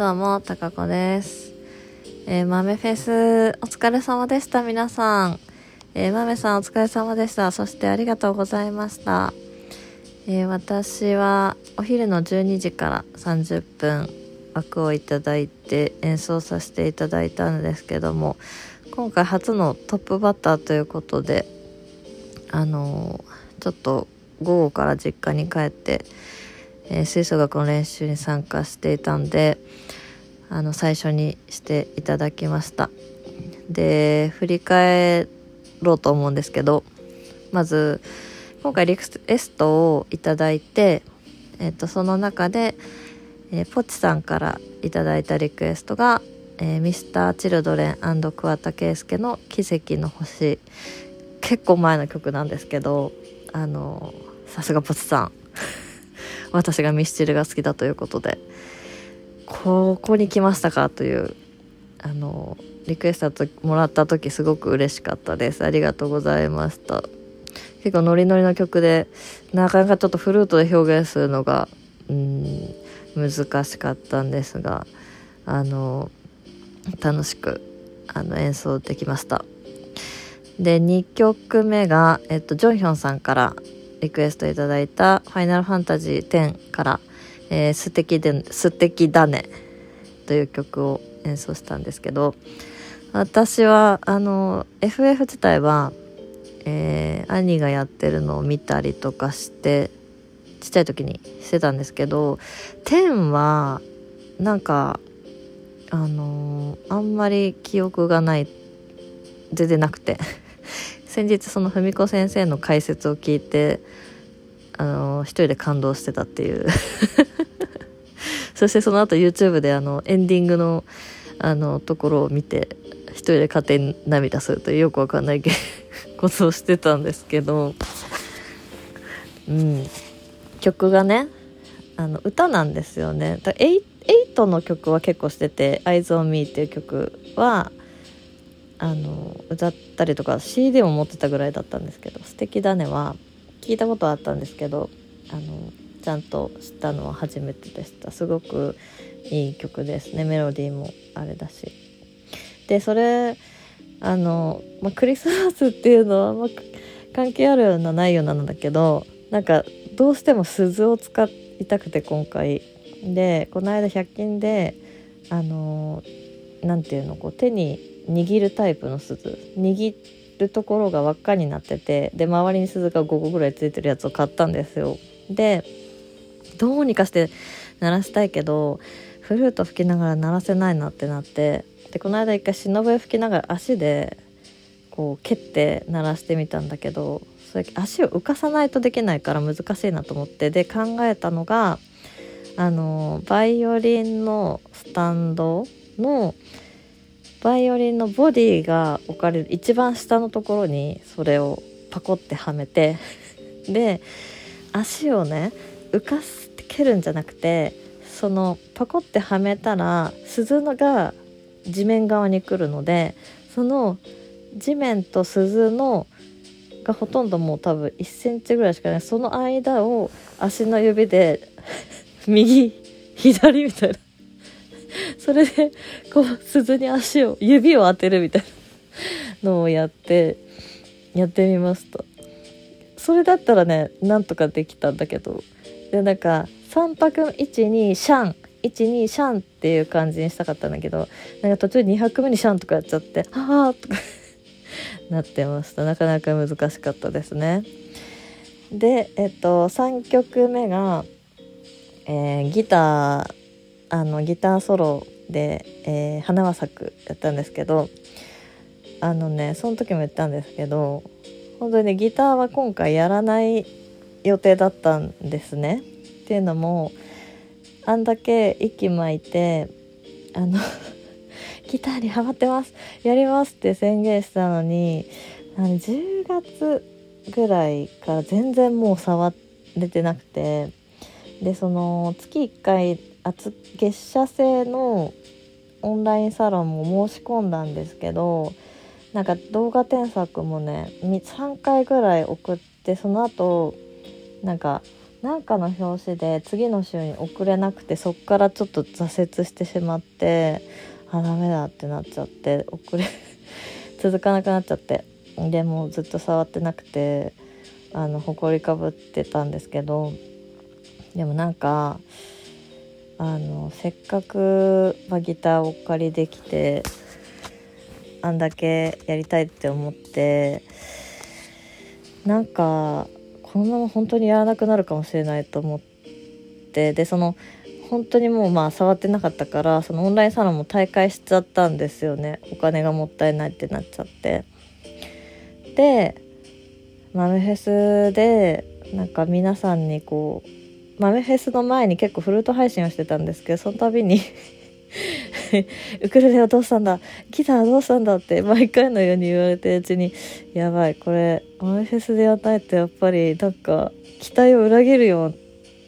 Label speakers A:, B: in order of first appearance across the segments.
A: どうも、たかこです。えー、豆フェス、お疲れ様でした、皆さん。えー、豆さん、お疲れ様でした。そして、ありがとうございました。えー、私は、お昼の12時から30分、枠をいただいて、演奏させていただいたんですけども、今回初のトップバッターということで、あのーちょっと、午後から実家に帰って、えー吹奏楽の練習に参加していたんであの最初にしていただきました。で振り返ろうと思うんですけどまず今回リクエストをいただいて、えっとその中で、えーポチさんからいただいたリクエストが、えー、Mr.Children& 桑田佳祐の「奇跡の星」結構前の曲なんですけどあのさすがポチさん。私がミスチルが好きだということで。ここに来ましたかというあのリクエストもらった時すごく嬉しかったです。ありがとうございました。結構ノリノリの曲でなかなかちょっとフルートで表現するのがうん難しかったんですがあの楽しくあの演奏できました。で2曲目が、えっと、ジョンヒョンさんからリクエストいただいた「ファイナルファンタジー10」から「えー素敵で素敵だね」という曲を演奏したんですけど私はあの FF 自体は、えー兄がやってるのを見たりとかしてちっちゃい時にしてたんですけど10はなんかあのーあんまり記憶がない全然なくて。先日その文子先生の解説を聞いてあの一人で感動してたっていう。そしてその後 YouTube であのエンディングのあのところを見て一人で勝手に涙するというよくわかんない ことをしてたんですけど。うん。曲がねあの歌なんですよね。だエイ8の曲は結構してて「Eyes on Me」っていう曲はあの歌ったりとか CD も持ってたぐらいだったんですけど「素敵だね」は。聞いたことはあったんですけどあのちゃんと知ったのは初めてでした。すごくいい曲ですね。メロディーもあれだし。でそれあの、まあ、クリスマスっていうのは、まあ、関係あるようなないようななんだけどなんかどうしても鈴を使いたくて今回。でこの間100均であのなんていうのこう手に握るタイプの鈴。握っるところが輪っかになっててで周りに鈴が5個ぐらいついてるやつを買ったんですよ。でどうにかして鳴らしたいけどフルート吹きながら鳴らせないなってなってでこの間一回忍笛吹きながら足でこう蹴って鳴らしてみたんだけどそれ足を浮かさないとできないから難しいなと思ってで考えたのがあのバイオリンのスタンドのバイオリンのボディが置かれる一番下のところにそれをパコってはめて で足をね浮かせて蹴るんじゃなくてそのパコってはめたら鈴のが地面側に来るのでその地面と鈴のがほとんどもう多分1センチぐらいしかない。その間を足の指で 右左みたいな。それでこう鈴に足を指を当てるみたいなのをやってやってみました。それだったらねなんとかできたんだけど。でなんか3拍12シャン12シャンっていう感じにしたかったんだけどなんか途中2拍目にシャンとかやっちゃって「はあ」とか なってました。なかなか難しかったですね。でえっと3曲目が、えーギターあのギターソロで「えー花は咲く」やったんですけどあのねその時も言ったんですけど本当にねギターは今回やらない予定だったんですね。っていうのもあんだけ息巻いてあの ギターにハマってますやりますって宣言したのにあの10月ぐらいから全然もう触れてなくてでその月1回月謝制のオンラインサロンも申し込んだんですけどなんか動画添削もね3回ぐらい送ってその後なんかなんかの表紙で次の週に送れなくてそっからちょっと挫折してしまってあダメだってなっちゃって送れ 続かなくなっちゃってでもずっと触ってなくてあの埃かぶってたんですけどでもなんかあのせっかく、まあ、ギターをお借りできてあんだけやりたいって思ってなんかこのまま本当にやらなくなるかもしれないと思ってでその本当にもうまあ触ってなかったからそのオンラインサロンも大会しちゃったんですよね。お金がもったいないってなっちゃって。で豆フェスでなんか皆さんにこう豆フェスの前に結構フルート配信をしてたんですけどその度に ウクレレはどうしたんだギターはどうしたんだって毎回のように言われてうちにやばいこれ豆フェスでやらないとやっぱりなんか期待を裏切るよ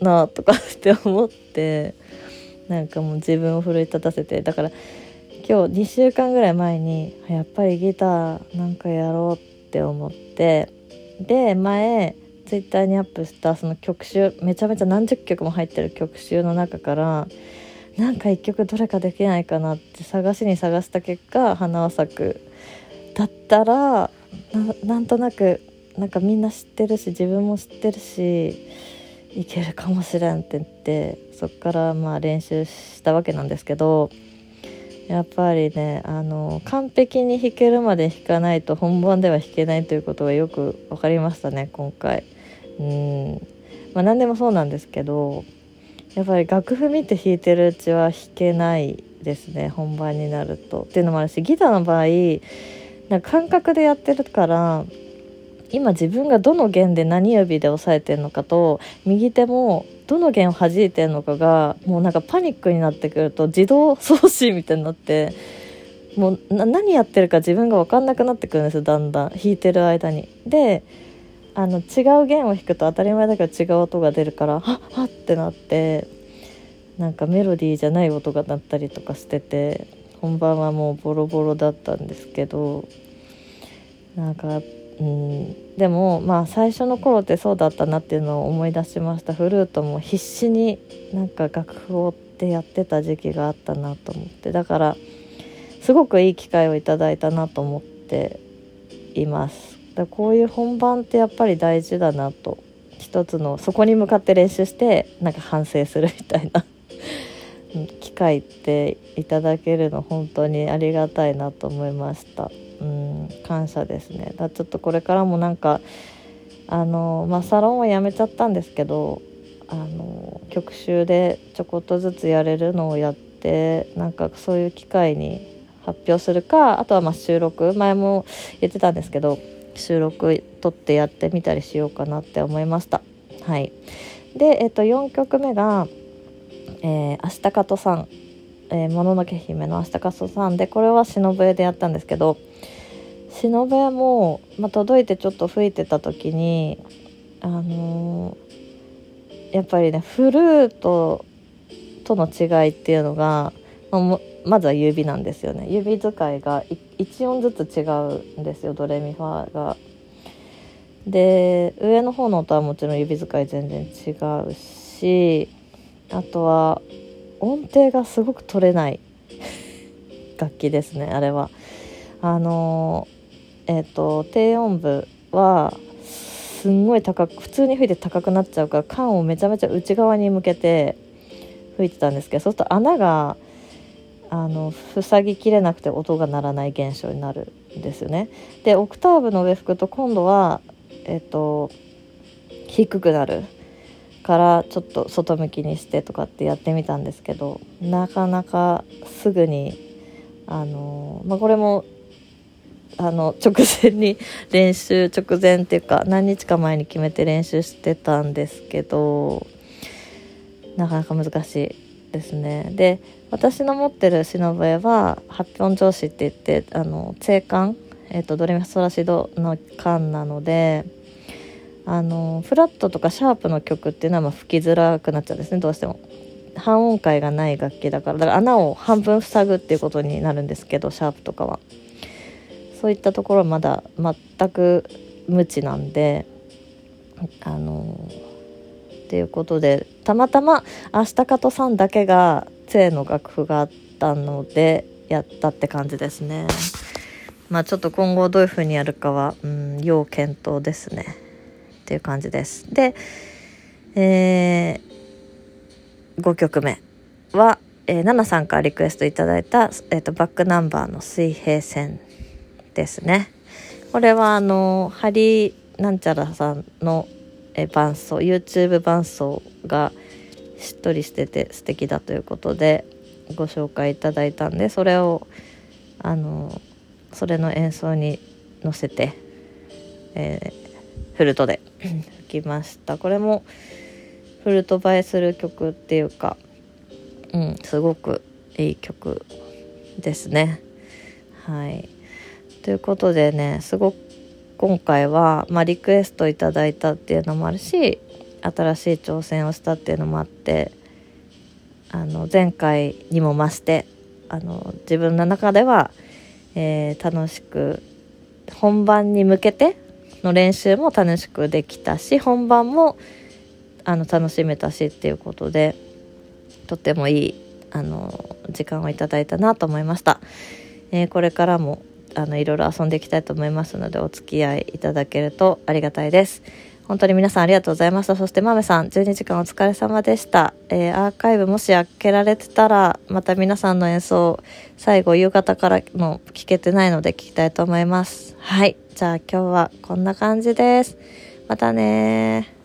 A: うなとかって思ってなんかもう自分を奮い立たせてだから今日2週間ぐらい前にやっぱりギターなんかやろうって思ってで前ツイッターにアップしたその曲集めちゃめちゃ何十曲も入ってる曲集の中からなんか一曲どれかできないかなって探しに探した結果「花は咲く」だったらなんとなくなんかみんな知ってるし自分も知ってるしいけるかもしれんって言ってそっからまあ練習したわけなんですけどやっぱりねあの完璧に弾けるまで弾かないと本番では弾けないということがよく分かりましたね今回。うんまあ、何でもそうなんですけどやっぱり楽譜見て弾いてるうちは弾けないですね本番になると。っていうのもあるしギターの場合なんか感覚でやってるから今自分がどの弦で何指で押さえてるのかと右手もどの弦を弾いてるのかがもうなんかパニックになってくると自動送信みたいになってもう何やってるか自分が分かんなくなってくるんですよだんだん弾いてる間に。であの違う弦を弾くと当たり前だけど違う音が出るからはっはってなってなんかメロディーじゃない音が鳴ったりとかしてて本番はもうボロボロだったんですけどなんかうんでもまあ最初の頃ってそうだったなっていうのを思い出しました。フルートも必死になんか楽譜を追ってやってた時期があったなと思って。だからすごくいい機会をいただいたなと思っています。だこういう本番ってやっぱり大事だなと。一つのそこに向かって練習してなんか反省するみたいな。機会っていただけるの本当にありがたいなと思いました。うん感謝ですね。だちょっとこれからもなんかあのまあサロンはやめちゃったんですけどあの曲集でちょこっとずつやれるのをやってなんかそういう機会に発表するかあとはま収録。前も言ってたんですけど収録撮ってやってみたりしようかなって思いました。はい、で、えっと、4曲目が「えー、明日かとさん」えー「もののけ姫の明日かとさん」でこれは忍笛でやったんですけど忍笛も、まあ、届いてちょっと吹いてた時にあのー、やっぱりねフルートとの違いっていうのが、ままずは指なんですよね指使いが1音ずつ違うんですよドレミファが。で上の方の音はもちろん指使い全然違うしあとは音程がすごく取れない 楽器ですねあれは。あのえっ、ー、と低音部はすんごい高く普通に吹いて高くなっちゃうから缶をめちゃめちゃ内側に向けて吹いてたんですけどそうすると穴があの塞ぎきれなくて音が鳴らない現象になるんですよね。でオクターブの上吹くと今度は、えっと、低くなるからちょっと外向きにしてとかってやってみたんですけどなかなかすぐにあの、まあ、これもあの直前に 練習直前っていうか何日か前に決めて練習してたんですけどなかなか難しいですね。で私の持ってる忍笛は発表上司って言ってあの静管、えーと、ドレミファソラシドの管なのであのフラットとかシャープの曲っていうのはま吹きづらくなっちゃうんですねどうしても。半音階がない楽器だからだから穴を半分塞ぐっていうことになるんですけどシャープとかはそういったところはまだ全く無知なんであのっていうことでたまたま明日かとさんだけが杖の楽譜があったのでやったって感じですね。まあちょっと今後どういう風にやるかはうん要検討ですね。っていう感じです。でえー、5曲目は、えー、ナナさんからリクエストいただいた、えーと、バックナンバーの水平線ですね。これはあのハリーなんちゃらさんのえ伴奏 YouTube 伴奏がしっとりしてて素敵だということでご紹介いただいたんでそれをあのそれの演奏に乗せて、えー、フルートで吹きました。これもフルート映えする曲っていうかうんすごくいい曲ですね。はい。ということでねすごく今回は、まあ、リクエストいただいたっていうのもあるし新しい挑戦をしたっていうのもあってあの前回にも増してあの自分の中では、えー、楽しく本番に向けての練習も楽しくできたし本番もあの楽しめたしっていうことでとてもいいあの時間をいただいたなと思いました。えー、これからもあのいろいろ遊んでいきたいと思いますのでお付き合いいただけるとありがたいです。本当に皆さんありがとうございました。そしてまめさん12時間お疲れ様でした、えー、アーカイブもし開けられてたらまた皆さんの演奏最後夕方からも聞けてないので聞きたいと思います。はい。じゃあ今日はこんな感じです。またね